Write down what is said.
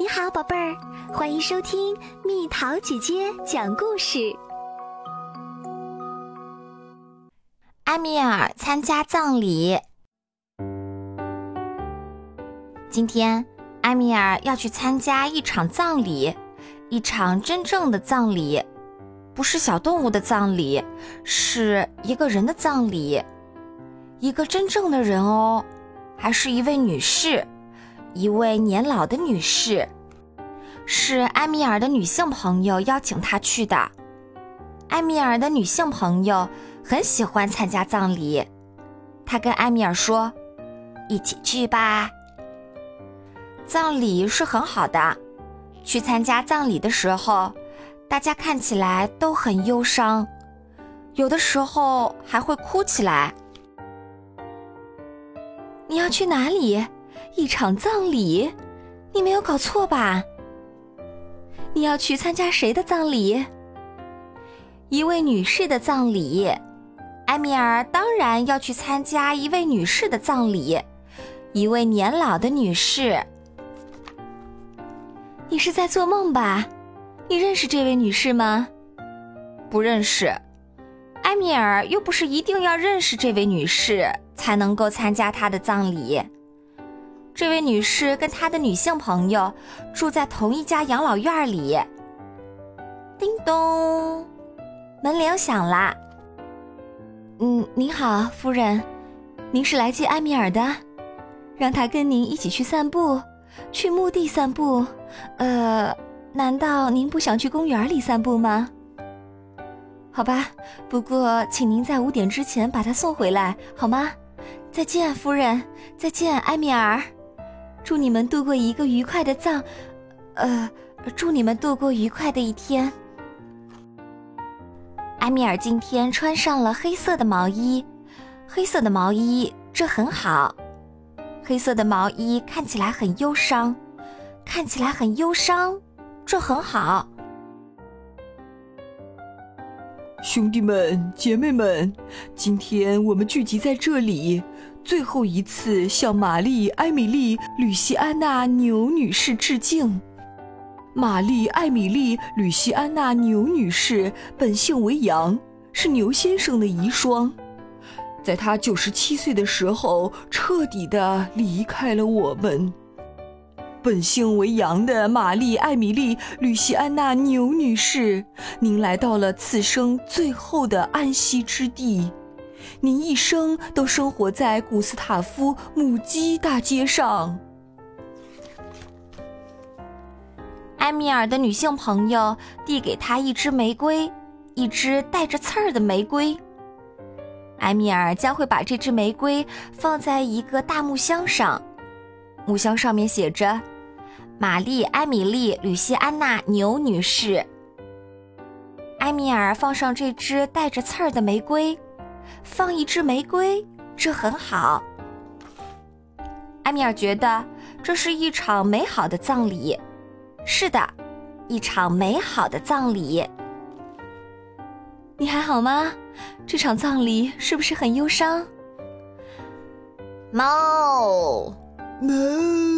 你好，宝贝儿，欢迎收听蜜桃姐姐讲故事。埃米尔参加葬礼。今天，埃米尔要去参加一场葬礼，一场真正的葬礼，不是小动物的葬礼，是一个人的葬礼，一个真正的人哦，还是一位女士。一位年老的女士，是埃米尔的女性朋友邀请她去的。埃米尔的女性朋友很喜欢参加葬礼，她跟埃米尔说：“一起去吧。”葬礼是很好的，去参加葬礼的时候，大家看起来都很忧伤，有的时候还会哭起来。你要去哪里？一场葬礼，你没有搞错吧？你要去参加谁的葬礼？一位女士的葬礼。埃米尔当然要去参加一位女士的葬礼，一位年老的女士。你是在做梦吧？你认识这位女士吗？不认识。埃米尔又不是一定要认识这位女士才能够参加她的葬礼。这位女士跟她的女性朋友住在同一家养老院里。叮咚，门铃响了。嗯，您好，夫人，您是来接埃米尔的，让他跟您一起去散步，去墓地散步。呃，难道您不想去公园里散步吗？好吧，不过请您在五点之前把他送回来，好吗？再见，夫人。再见，埃米尔。祝你们度过一个愉快的葬，呃，祝你们度过愉快的一天。埃米尔今天穿上了黑色的毛衣，黑色的毛衣这很好，黑色的毛衣看起来很忧伤，看起来很忧伤，这很好。兄弟们、姐妹们，今天我们聚集在这里。最后一次向玛丽、艾米丽、吕西安娜牛女士致敬。玛丽、艾米丽、吕西安娜牛女士本姓为杨，是牛先生的遗孀，在她九十七岁的时候彻底的离开了我们。本姓为杨的玛丽、艾米丽、吕西安娜牛女士，您来到了此生最后的安息之地。您一生都生活在古斯塔夫母鸡大街上。埃米尔的女性朋友递给他一支玫瑰，一支带着刺儿的玫瑰。埃米尔将会把这支玫瑰放在一个大木箱上，木箱上面写着：“玛丽、埃米丽、吕西安娜牛女士。”埃米尔放上这只带着刺儿的玫瑰。放一支玫瑰，这很好。埃米尔觉得这是一场美好的葬礼。是的，一场美好的葬礼。你还好吗？这场葬礼是不是很忧伤？猫，猫。